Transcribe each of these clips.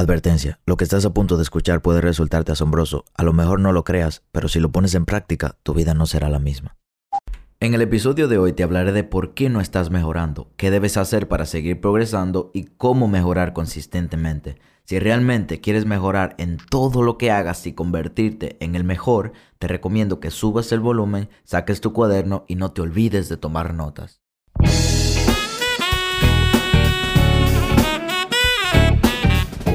Advertencia, lo que estás a punto de escuchar puede resultarte asombroso, a lo mejor no lo creas, pero si lo pones en práctica, tu vida no será la misma. En el episodio de hoy te hablaré de por qué no estás mejorando, qué debes hacer para seguir progresando y cómo mejorar consistentemente. Si realmente quieres mejorar en todo lo que hagas y convertirte en el mejor, te recomiendo que subas el volumen, saques tu cuaderno y no te olvides de tomar notas.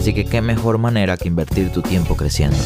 Así que qué mejor manera que invertir tu tiempo creciendo.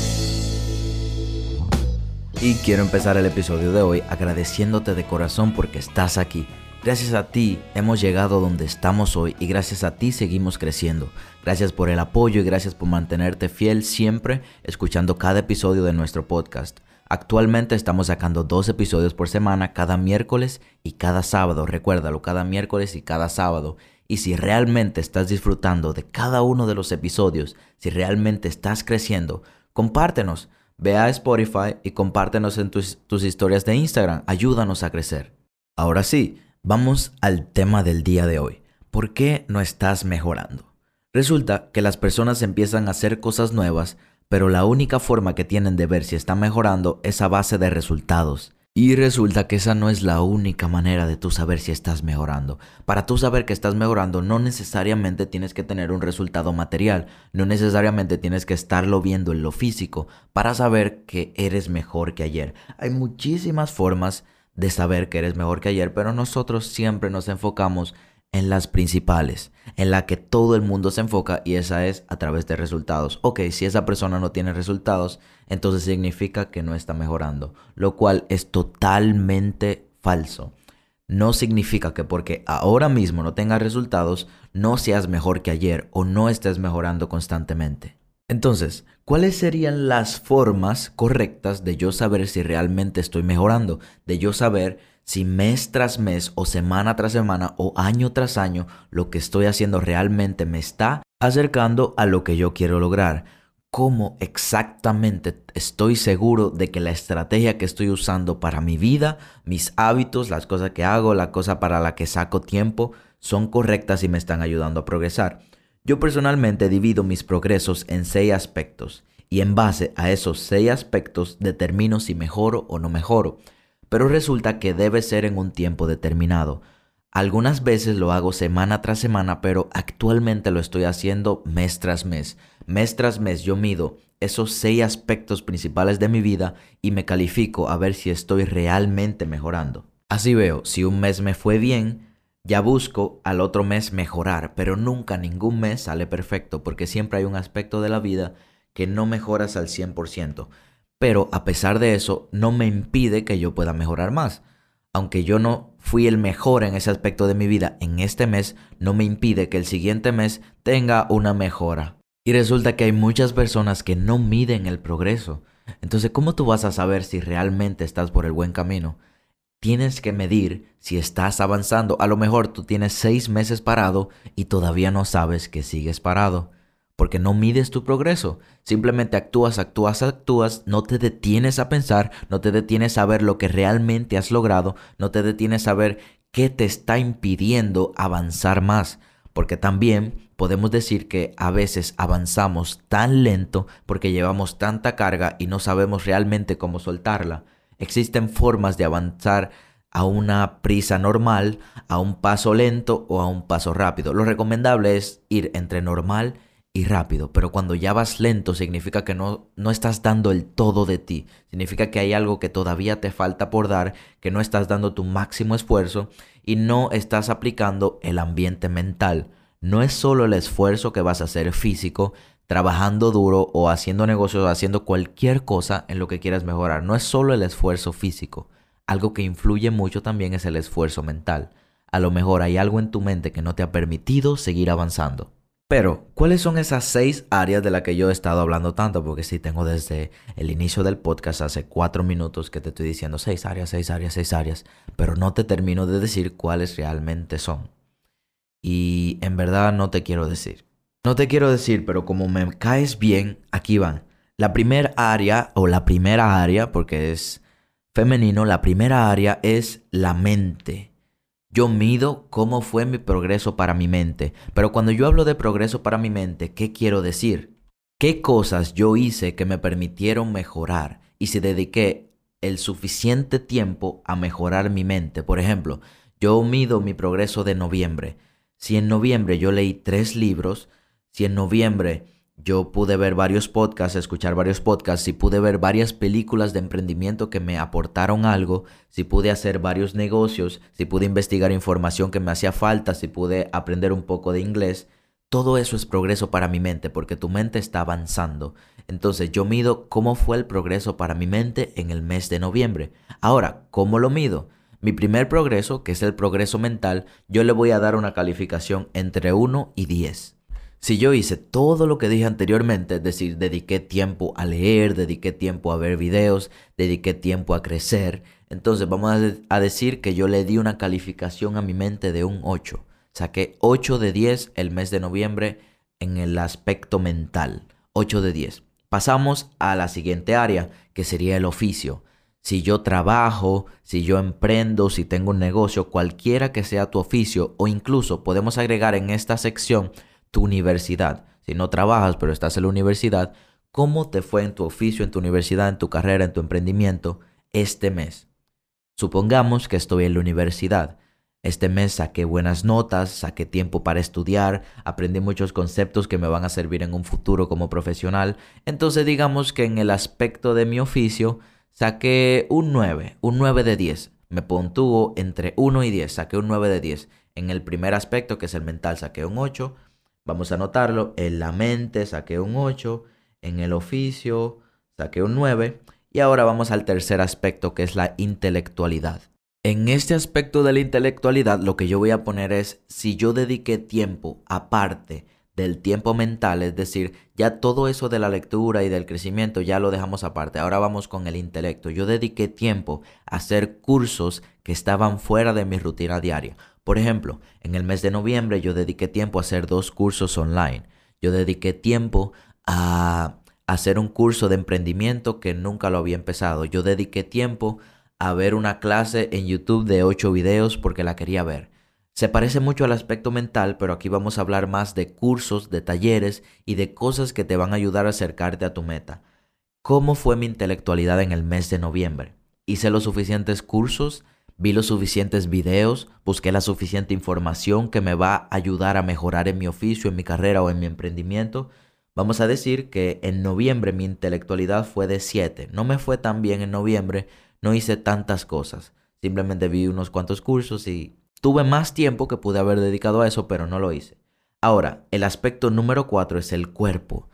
Y quiero empezar el episodio de hoy agradeciéndote de corazón porque estás aquí. Gracias a ti hemos llegado donde estamos hoy y gracias a ti seguimos creciendo. Gracias por el apoyo y gracias por mantenerte fiel siempre escuchando cada episodio de nuestro podcast. Actualmente estamos sacando dos episodios por semana, cada miércoles y cada sábado. Recuérdalo, cada miércoles y cada sábado. Y si realmente estás disfrutando de cada uno de los episodios, si realmente estás creciendo, compártenos. Ve a Spotify y compártenos en tus, tus, historias de Instagram. Ayúdanos a crecer. Ahora sí, vamos al tema del día de hoy. ¿Por qué no estás mejorando? Resulta que las personas empiezan a hacer cosas nuevas, pero la única forma que tienen de ver si están mejorando es a base de resultados. Y resulta que esa no es la única manera de tú saber si estás mejorando. Para tú saber que estás mejorando no necesariamente tienes que tener un resultado material, no necesariamente tienes que estarlo viendo en lo físico para saber que eres mejor que ayer. Hay muchísimas formas de saber que eres mejor que ayer, pero nosotros siempre nos enfocamos en las principales, en la que todo el mundo se enfoca y esa es a través de resultados. Ok, si esa persona no tiene resultados, entonces significa que no está mejorando, lo cual es totalmente falso. No significa que porque ahora mismo no tengas resultados, no seas mejor que ayer o no estés mejorando constantemente. Entonces, ¿cuáles serían las formas correctas de yo saber si realmente estoy mejorando? De yo saber si mes tras mes o semana tras semana o año tras año lo que estoy haciendo realmente me está acercando a lo que yo quiero lograr. ¿Cómo exactamente estoy seguro de que la estrategia que estoy usando para mi vida, mis hábitos, las cosas que hago, la cosa para la que saco tiempo, son correctas y me están ayudando a progresar? Yo personalmente divido mis progresos en seis aspectos y en base a esos seis aspectos determino si mejoro o no mejoro pero resulta que debe ser en un tiempo determinado. Algunas veces lo hago semana tras semana, pero actualmente lo estoy haciendo mes tras mes. Mes tras mes yo mido esos seis aspectos principales de mi vida y me califico a ver si estoy realmente mejorando. Así veo, si un mes me fue bien, ya busco al otro mes mejorar, pero nunca ningún mes sale perfecto porque siempre hay un aspecto de la vida que no mejoras al 100%. Pero a pesar de eso, no me impide que yo pueda mejorar más. Aunque yo no fui el mejor en ese aspecto de mi vida en este mes, no me impide que el siguiente mes tenga una mejora. Y resulta que hay muchas personas que no miden el progreso. Entonces, ¿cómo tú vas a saber si realmente estás por el buen camino? Tienes que medir si estás avanzando. A lo mejor tú tienes seis meses parado y todavía no sabes que sigues parado porque no mides tu progreso. Simplemente actúas, actúas, actúas, no te detienes a pensar, no te detienes a ver lo que realmente has logrado, no te detienes a ver qué te está impidiendo avanzar más. Porque también podemos decir que a veces avanzamos tan lento porque llevamos tanta carga y no sabemos realmente cómo soltarla. Existen formas de avanzar a una prisa normal, a un paso lento o a un paso rápido. Lo recomendable es ir entre normal y rápido, pero cuando ya vas lento significa que no, no estás dando el todo de ti, significa que hay algo que todavía te falta por dar, que no estás dando tu máximo esfuerzo y no estás aplicando el ambiente mental. No es solo el esfuerzo que vas a hacer físico, trabajando duro o haciendo negocios o haciendo cualquier cosa en lo que quieras mejorar, no es solo el esfuerzo físico, algo que influye mucho también es el esfuerzo mental. A lo mejor hay algo en tu mente que no te ha permitido seguir avanzando. Pero, ¿cuáles son esas seis áreas de las que yo he estado hablando tanto? Porque sí, tengo desde el inicio del podcast, hace cuatro minutos que te estoy diciendo seis áreas, seis áreas, seis áreas, pero no te termino de decir cuáles realmente son. Y en verdad no te quiero decir. No te quiero decir, pero como me caes bien, aquí van. La primera área, o la primera área, porque es femenino, la primera área es la mente. Yo mido cómo fue mi progreso para mi mente. Pero cuando yo hablo de progreso para mi mente, ¿qué quiero decir? ¿Qué cosas yo hice que me permitieron mejorar? Y si dediqué el suficiente tiempo a mejorar mi mente. Por ejemplo, yo mido mi progreso de noviembre. Si en noviembre yo leí tres libros, si en noviembre yo pude ver varios podcasts, escuchar varios podcasts, si pude ver varias películas de emprendimiento que me aportaron algo, si pude hacer varios negocios, si pude investigar información que me hacía falta, si pude aprender un poco de inglés, todo eso es progreso para mi mente porque tu mente está avanzando. Entonces yo mido cómo fue el progreso para mi mente en el mes de noviembre. Ahora, ¿cómo lo mido? Mi primer progreso, que es el progreso mental, yo le voy a dar una calificación entre 1 y 10. Si yo hice todo lo que dije anteriormente, es decir, dediqué tiempo a leer, dediqué tiempo a ver videos, dediqué tiempo a crecer, entonces vamos a, decir que yo le di una calificación a mi mente de un 8. Saqué 8 de 10 el mes de noviembre en el aspecto mental. 8 de 10. Pasamos a la siguiente área, que sería el oficio. Si yo trabajo, si yo emprendo, si tengo un negocio, cualquiera que sea tu oficio, o incluso podemos agregar en esta sección tu universidad. Si no trabajas, pero estás en la universidad, ¿cómo te fue en tu oficio, en tu universidad, en tu carrera, en tu emprendimiento este mes? Supongamos que estoy en la universidad. Este mes saqué buenas notas, saqué tiempo para estudiar, aprendí muchos conceptos que me van a servir en un futuro como profesional. Entonces digamos que en el aspecto de mi oficio saqué un 9, un 9 de 10. Me pontuvo entre 1 y 10, saqué un 9 de 10. En el primer aspecto, que es el mental, saqué un 8. Vamos a anotarlo. En la mente saqué un 8. En el oficio saqué un 9. Y ahora vamos al tercer aspecto que es la intelectualidad. En este aspecto de la intelectualidad lo que yo voy a poner es si yo dediqué tiempo aparte del tiempo mental, es decir, ya todo eso de la lectura y del crecimiento ya lo dejamos aparte. Ahora vamos con el intelecto. Yo dediqué tiempo a hacer cursos que estaban fuera de mi rutina diaria. Por ejemplo, en el mes de noviembre yo dediqué tiempo a hacer dos cursos online. Yo dediqué tiempo a hacer un curso de emprendimiento que nunca lo había empezado. Yo dediqué tiempo a ver una clase en YouTube de ocho videos porque la quería ver. Se parece mucho al aspecto mental, pero aquí vamos a hablar más de cursos, de talleres y de cosas que te van a ayudar a acercarte a tu meta. ¿Cómo fue mi intelectualidad en el mes de noviembre? Hice los suficientes cursos, vi los suficientes videos, busqué la suficiente información que me va a ayudar a mejorar en mi oficio, en mi carrera o en mi emprendimiento. Vamos a decir que en noviembre mi intelectualidad fue de 7. No me fue tan bien en noviembre, no hice tantas cosas. Simplemente vi unos cuantos cursos y tuve más tiempo que pude haber dedicado a eso, pero no lo hice. Ahora, el aspecto número 4 es el cuerpo.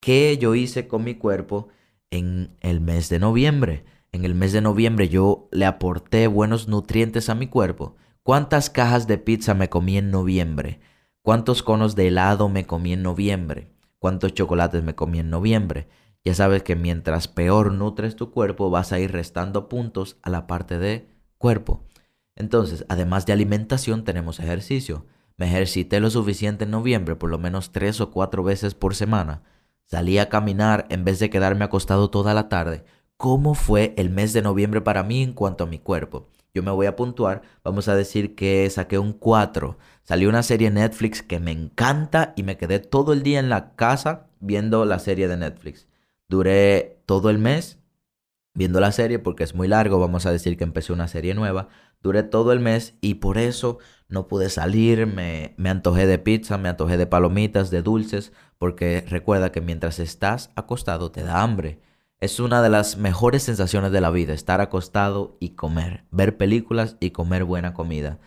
¿Qué yo hice con mi cuerpo en el mes de noviembre? En el mes de noviembre yo le aporté buenos nutrientes a mi cuerpo. ¿Cuántas cajas de pizza me comí en noviembre? ¿Cuántos conos de helado me comí en noviembre? ¿Cuántos chocolates me comí en noviembre? Ya sabes que mientras peor nutres tu cuerpo vas a ir restando puntos a la parte de cuerpo. Entonces, además de alimentación, tenemos ejercicio. Me ejercité lo suficiente en noviembre, por lo menos tres o cuatro veces por semana. Salí a caminar en vez de quedarme acostado toda la tarde cómo fue el mes de noviembre para mí en cuanto a mi cuerpo. Yo me voy a puntuar, vamos a decir que saqué un 4. Salió una serie Netflix que me encanta y me quedé todo el día en la casa viendo la serie de Netflix. Duré todo el mes viendo la serie porque es muy largo, vamos a decir que empecé una serie nueva. Duré todo el mes y por eso no pude salir, me, me antojé de pizza, me antojé de palomitas, de dulces, porque recuerda que mientras estás acostado te da hambre. Es una de las mejores sensaciones de la vida, estar acostado y comer, ver películas y comer buena comida.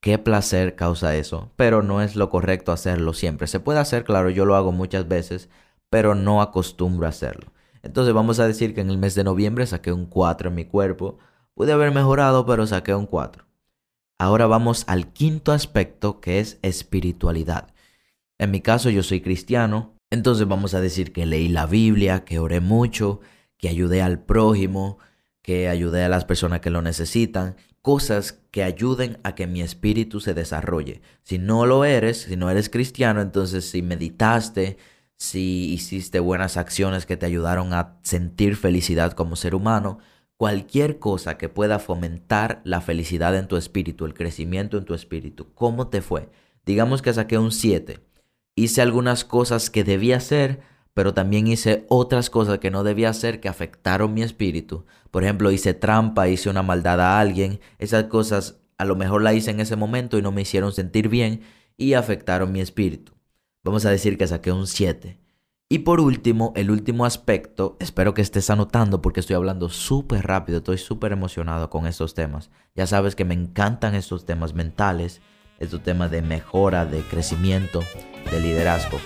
Qué placer causa eso, pero no es lo correcto hacerlo siempre. Se puede hacer, claro, yo lo hago muchas veces, pero no acostumbro a hacerlo. Entonces vamos a decir que en el mes de noviembre saqué un 4 en mi cuerpo. Pude haber mejorado, pero saqué un 4. Ahora vamos al quinto aspecto que es espiritualidad. En mi caso yo soy cristiano, entonces vamos a decir que leí la Biblia, que oré mucho, que ayudé al prójimo, que ayudé a las personas que lo necesitan, cosas que ayuden a que mi espíritu se desarrolle. Si no lo eres, si no eres cristiano, entonces si meditaste, si hiciste buenas acciones que te ayudaron a sentir felicidad como ser humano, cualquier cosa que pueda fomentar la felicidad en tu espíritu, el crecimiento en tu espíritu. ¿Cómo te fue? Digamos que saqué un 7. Hice algunas cosas que debía hacer, pero también hice otras cosas que no debía hacer que afectaron mi espíritu. Por ejemplo, hice trampa, hice una maldad a alguien. Esas cosas a lo mejor la hice en ese momento y no me hicieron sentir bien y afectaron mi espíritu. Vamos a decir que saqué un 7. Y por último, el último aspecto, espero que estés anotando porque estoy hablando súper rápido, estoy súper emocionado con estos temas. Ya sabes que me encantan estos temas mentales, estos temas de mejora, de crecimiento, de liderazgo.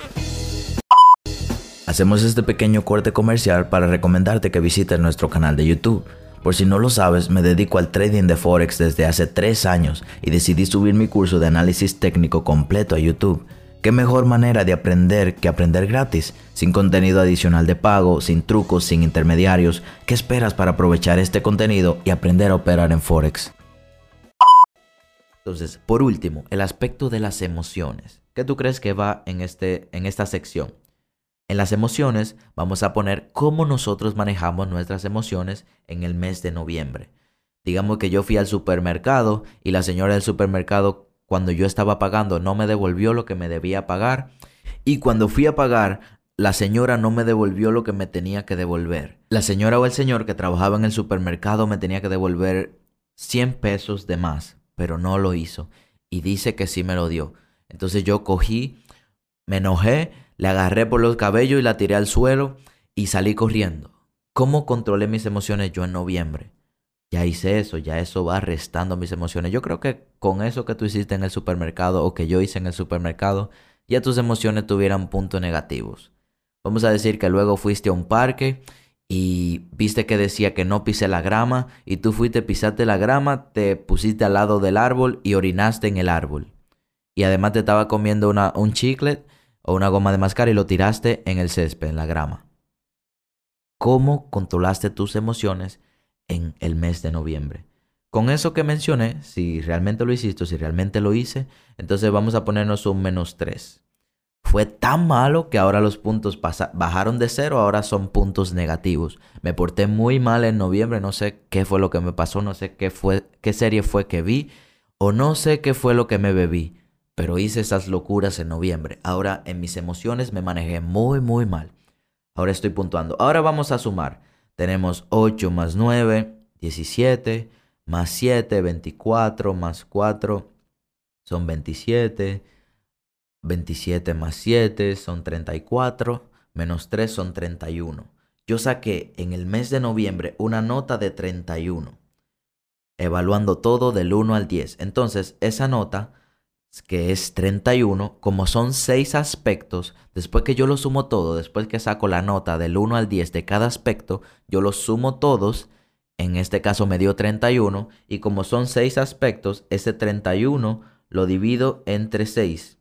Hacemos este pequeño corte comercial para recomendarte que visites nuestro canal de YouTube. Por si no lo sabes, me dedico al trading de Forex desde hace 3 años y decidí subir mi curso de análisis técnico completo a YouTube. ¿Qué mejor manera de aprender que aprender gratis? Sin contenido adicional de pago, sin trucos, sin intermediarios. ¿Qué esperas para aprovechar este contenido y aprender a operar en Forex? Entonces, por último, el aspecto de las emociones. ¿Qué tú crees que va en, este, en esta sección? En las emociones vamos a poner cómo nosotros manejamos nuestras emociones en el mes de noviembre. Digamos que yo fui al supermercado y la señora del supermercado cuando yo estaba pagando no me devolvió lo que me debía pagar y cuando fui a pagar la señora no me devolvió lo que me tenía que devolver. La señora o el señor que trabajaba en el supermercado me tenía que devolver 100 pesos de más, pero no lo hizo y dice que sí me lo dio. Entonces yo cogí, me enojé, le agarré por los cabellos y la tiré al suelo y salí corriendo. ¿Cómo controlé mis emociones yo en noviembre? Ya hice eso, ya eso va restando mis emociones. Yo creo que con eso que tú hiciste en el supermercado o que yo hice en el supermercado, ya tus emociones tuvieran puntos negativos. Vamos a decir que luego fuiste a un parque y viste que decía que no pise la grama y tú fuiste, pisaste la grama, te pusiste al lado del árbol y orinaste en el árbol. Y además te estaba comiendo una, un chicle o una goma de mascar y lo tiraste en el césped, en la grama. ¿Cómo controlaste tus emociones en el mes de noviembre? Con eso que mencioné, si realmente lo hiciste si realmente lo hice, entonces vamos a ponernos un menos 3. Fue tan malo que ahora los puntos bajaron de cero, ahora son puntos negativos. Me porté muy mal en noviembre, no sé qué fue lo que me pasó, no sé qué, fue, qué serie fue que vi o no sé qué fue lo que me bebí pero hice esas locuras en noviembre. Ahora en mis emociones me manejé muy, muy mal. Ahora estoy puntuando. Ahora vamos a sumar. Tenemos 8 más 9, 17, más 7, 24, más 4 son 27, 27 más 7 son 34, menos 3 son 31. Yo saqué en el mes de noviembre una nota de 31, evaluando todo del 1 al 10. Entonces, esa nota que es 31, como son 6 aspectos, después que yo lo sumo todo, después que saco la nota del 1 al 10 de cada aspecto, yo los sumo todos, en este caso me dio 31, y como son 6 aspectos, ese 31 lo divido entre 6.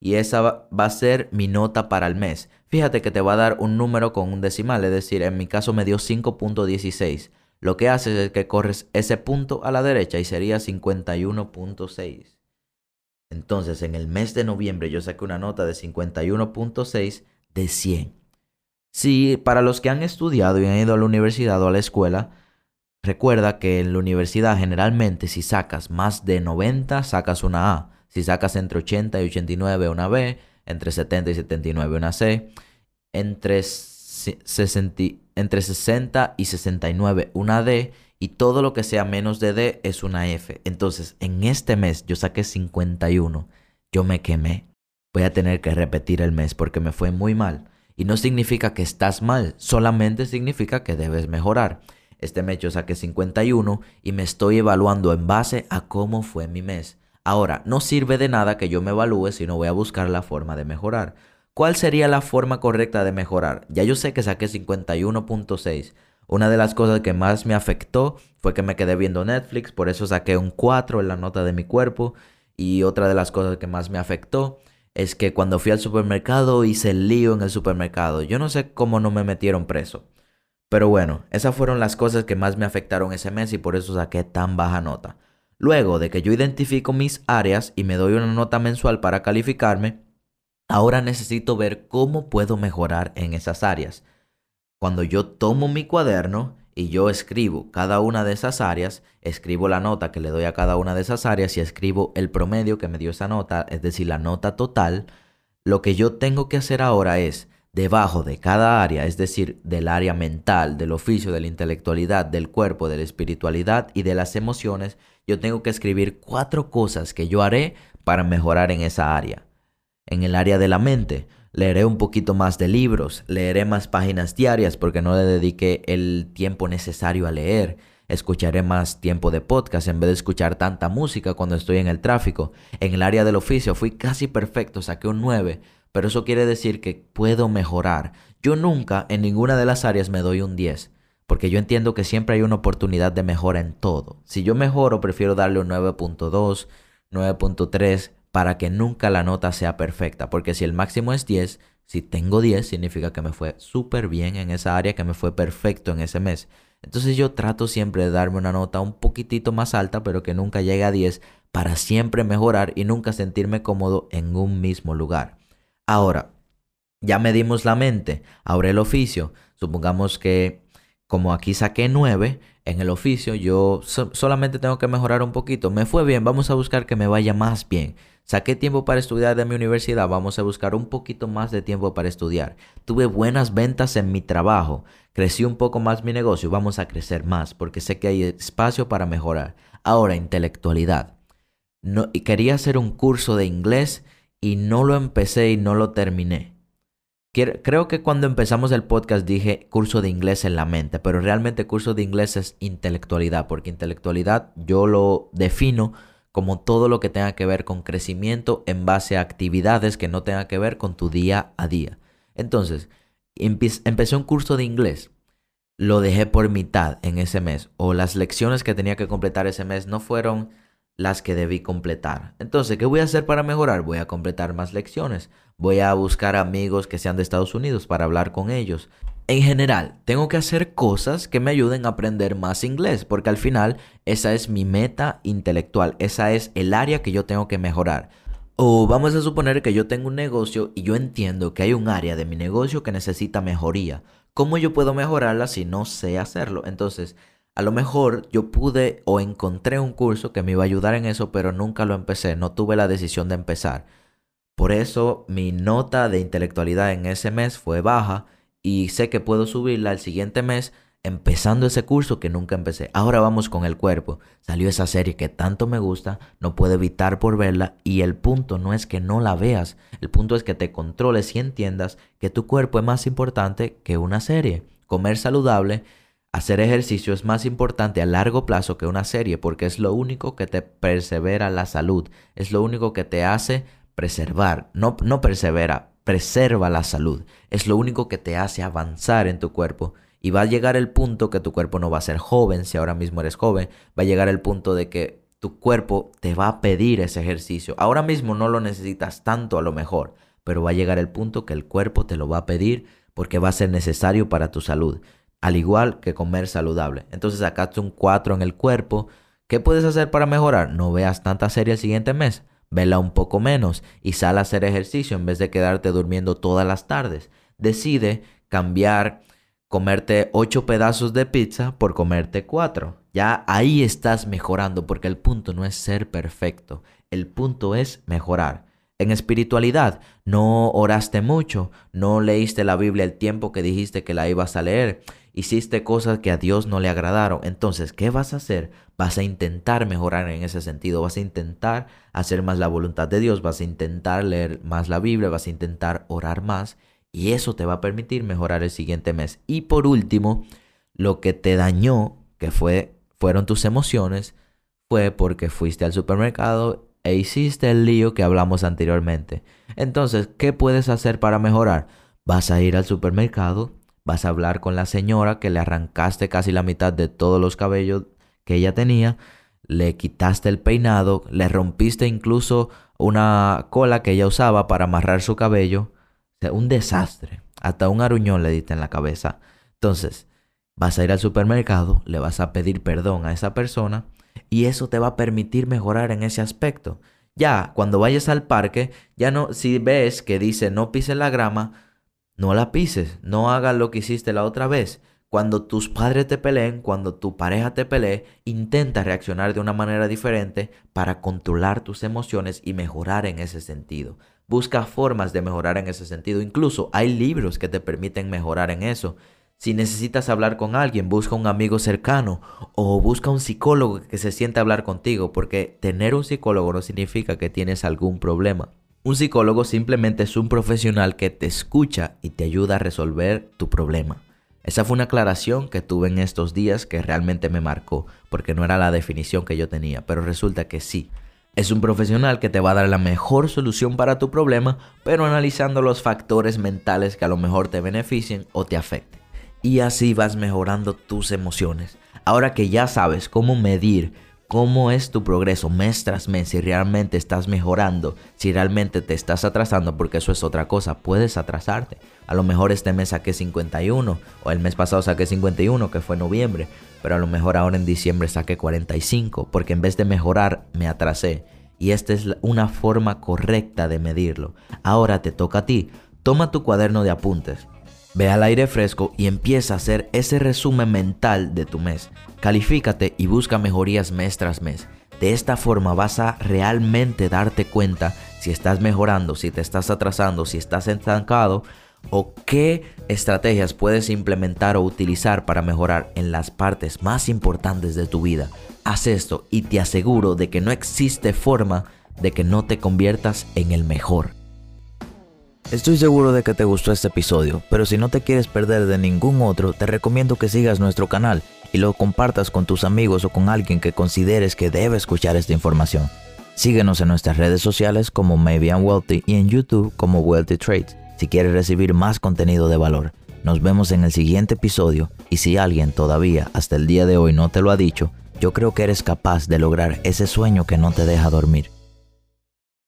Y esa va a ser mi nota para el mes. Fíjate que te va a dar un número con un decimal, es decir, en mi caso me dio 5.16. Lo que haces es que corres ese punto a la derecha y sería 51.6. Entonces, en el mes de noviembre yo saqué una nota de 51.6 de 100. Si para los que han estudiado y han ido a la universidad o a la escuela, recuerda que en la universidad generalmente si sacas más de 90 sacas una A. Si sacas entre 80 y 89 una B, entre 70 y 79 una C, entre, 60, entre 60 y 69 una D y todo lo que sea menos de D es una F. Entonces, en este mes yo saqué 51. Yo me quemé. Voy a tener que repetir el mes porque me fue muy mal. Y no significa que estás mal, solamente significa que debes mejorar. Este mes yo saqué 51 y me estoy evaluando en base a cómo fue mi mes. Ahora, no sirve de nada que yo me evalúe si no voy a buscar la forma de mejorar. ¿Cuál sería la forma correcta de mejorar? Ya yo sé que saqué 51.6, una de las cosas que más me afectó fue que me quedé viendo Netflix, por eso saqué un 4 en la nota de mi cuerpo. Y otra de las cosas que más me afectó es que cuando fui al supermercado hice el lío en el supermercado. Yo no sé cómo no me metieron preso. Pero bueno, esas fueron las cosas que más me afectaron ese mes y por eso saqué tan baja nota. Luego de que yo identifico mis áreas y me doy una nota mensual para calificarme, ahora necesito ver cómo puedo mejorar en esas áreas. Cuando yo tomo mi cuaderno y yo escribo cada una de esas áreas, escribo la nota que le doy a cada una de esas áreas y escribo el promedio que me dio esa nota, es decir, la nota total, lo que yo tengo que hacer ahora es, debajo de cada área, es decir, del área mental, del oficio, de la intelectualidad, del cuerpo, de la espiritualidad y de las emociones, yo tengo que escribir cuatro cosas que yo haré para mejorar en esa área. En el área de la mente, leeré un poquito más de libros, leeré más páginas diarias porque no le dediqué el tiempo necesario a leer. Escucharé más tiempo de podcast en vez de escuchar tanta música cuando estoy en el tráfico. En el área del oficio fui casi perfecto, saqué un 9, pero eso quiere decir que puedo mejorar. Yo nunca en ninguna de las áreas me doy un 10 porque yo entiendo que siempre hay una oportunidad de mejora en todo. Si yo mejoro, prefiero darle un 9.2, 9.3, para que nunca la nota sea perfecta, porque si el máximo es 10, si tengo 10, significa que me fue súper bien en esa área, que me fue perfecto en ese mes. Entonces yo trato siempre de darme una nota un poquitito más alta, pero que nunca llegue a 10, para siempre mejorar y nunca sentirme cómodo en un mismo lugar. Ahora, ya medimos la mente, ahora el oficio. Supongamos que como aquí saqué 9 en el oficio, yo solamente tengo que mejorar un poquito. Me fue bien, vamos a buscar que me vaya más bien. Saqué tiempo para estudiar de mi universidad, vamos a buscar un poquito más de tiempo para estudiar. Tuve buenas ventas en mi trabajo, crecí un poco más mi negocio, vamos a crecer más porque sé que hay espacio para mejorar. Ahora, intelectualidad. Quería hacer un curso de inglés y no lo empecé y no lo terminé creo que cuando empezamos el podcast dije curso de inglés en la mente, pero realmente curso de inglés es intelectualidad, porque intelectualidad yo lo defino como todo lo que tenga que ver con crecimiento en base a actividades que no tenga que ver con tu día a día. Entonces, empecé un curso de inglés, lo dejé por mitad en ese mes, o las lecciones que tenía que completar ese mes no fueron las que debí completar. Entonces, ¿qué voy a hacer para mejorar? Voy a completar más lecciones. Voy a buscar amigos que sean de Estados Unidos para hablar con ellos. En general, tengo que hacer cosas que me ayuden a aprender más inglés, porque al final esa es mi meta intelectual, esa es el área que yo tengo que mejorar. O vamos a suponer que yo tengo un negocio y yo entiendo que hay un área de mi negocio que necesita mejoría. ¿Cómo yo puedo mejorarla si no sé hacerlo? Entonces, a lo mejor yo pude o encontré un curso que me iba a ayudar en eso, pero nunca lo empecé, no tuve la decisión de empezar. Por eso mi nota de intelectualidad en ese mes fue baja y sé que puedo subirla el siguiente mes empezando ese curso que nunca empecé. Ahora vamos con el cuerpo. Salió esa serie que tanto me gusta, no puedo evitar por verla y el punto no es que no la veas, el punto es que te controles y entiendas que tu cuerpo es más importante que una serie. Comer saludable Hacer ejercicio es más importante a largo plazo que una serie porque es lo único que te persevera la salud, es lo único que te hace preservar, no, no persevera, preserva la salud, es lo único que te hace avanzar en tu cuerpo y va a llegar el punto que tu cuerpo no va a ser joven, si ahora mismo eres joven, va a llegar el punto de que tu cuerpo te va a pedir ese ejercicio. Ahora mismo no lo necesitas tanto a lo mejor, pero va a llegar el punto que el cuerpo te lo va a pedir porque va a ser necesario para tu salud al igual que comer saludable. Entonces sacaste un 4 en el cuerpo. ¿Qué puedes hacer para mejorar? No veas tanta serie el siguiente mes. Vela un poco menos y sal a hacer ejercicio en vez de quedarte durmiendo todas las tardes. Decide cambiar comerte 8 pedazos de pizza por comerte 4. Ya ahí estás mejorando porque el punto no es ser perfecto. El punto es mejorar. En espiritualidad, no oraste mucho, no leíste la Biblia el tiempo que dijiste que la ibas a leer, hiciste cosas que a Dios no le agradaron. Entonces, ¿qué vas a hacer? Vas a intentar mejorar en ese sentido, vas a intentar hacer más la voluntad de Dios, vas a intentar leer más la Biblia, vas a intentar orar más y eso te va a permitir mejorar el siguiente mes. Y por último, lo que te dañó, que fue fueron tus emociones, fue porque fuiste al supermercado e hiciste el lío que hablamos anteriormente. Entonces, ¿qué puedes hacer para mejorar? Vas a ir al supermercado, vas a hablar con la señora que le arrancaste casi la mitad de todos los cabellos que ella tenía, le quitaste el peinado, le rompiste incluso una cola que ella usaba para amarrar su cabello. Un desastre. Hasta un aruñón le diste en la cabeza. Entonces, vas a ir al supermercado, le vas a pedir perdón a esa persona y eso te va a permitir mejorar en ese aspecto. Ya, cuando vayas al parque, ya no, si ves que dice no pises la grama, no la pises, no hagas lo que hiciste la otra vez. Cuando tus padres te peleen, cuando tu pareja te pelee, intenta reaccionar de una manera diferente para controlar tus emociones y mejorar en ese sentido. Busca formas de mejorar en ese sentido. Incluso hay libros que te permiten mejorar en eso. Si necesitas hablar con alguien, busca un amigo cercano o busca un psicólogo que se siente a hablar contigo, porque tener un psicólogo no significa que tienes algún problema. Un psicólogo simplemente es un profesional que te escucha y te ayuda a resolver tu problema. Esa fue una aclaración que tuve en estos días que realmente me marcó, porque no era la definición que yo tenía, pero resulta que sí. Es un profesional que te va a dar la mejor solución para tu problema, pero analizando los factores mentales que a lo mejor te beneficien o te afecten. Y así vas mejorando tus emociones. Ahora que ya sabes cómo medir cómo es tu progreso mes tras mes, si realmente estás mejorando, si realmente te estás atrasando, porque eso es otra cosa, puedes atrasarte. A lo mejor este mes saqué 51, o el mes pasado saqué 51, que fue noviembre, pero a lo mejor ahora en diciembre saqué 45, porque en vez de mejorar me atrasé. Y esta es una forma correcta de medirlo. Ahora te toca a ti. Toma tu cuaderno de apuntes Ve al aire fresco y empieza a hacer ese resumen mental de tu mes. Califícate y busca mejorías mes tras mes. De esta forma vas a realmente darte cuenta si estás mejorando, si te estás atrasando, si estás estancado o qué estrategias puedes implementar o utilizar para mejorar en las partes más importantes de tu vida. Haz esto y te aseguro de que no existe forma de que no te conviertas en el mejor. Estoy seguro de que te gustó este episodio, pero si no te quieres perder de ningún otro, te recomiendo que sigas nuestro canal y lo compartas con tus amigos o con alguien que consideres que debe escuchar esta información. Síguenos en nuestras redes sociales como Maybe I'm Wealthy y en YouTube como Wealthy Trades si quieres recibir más contenido de valor. Nos vemos en el siguiente episodio y si alguien todavía hasta el día de hoy no te lo ha dicho, yo creo que eres capaz de lograr ese sueño que no te deja dormir.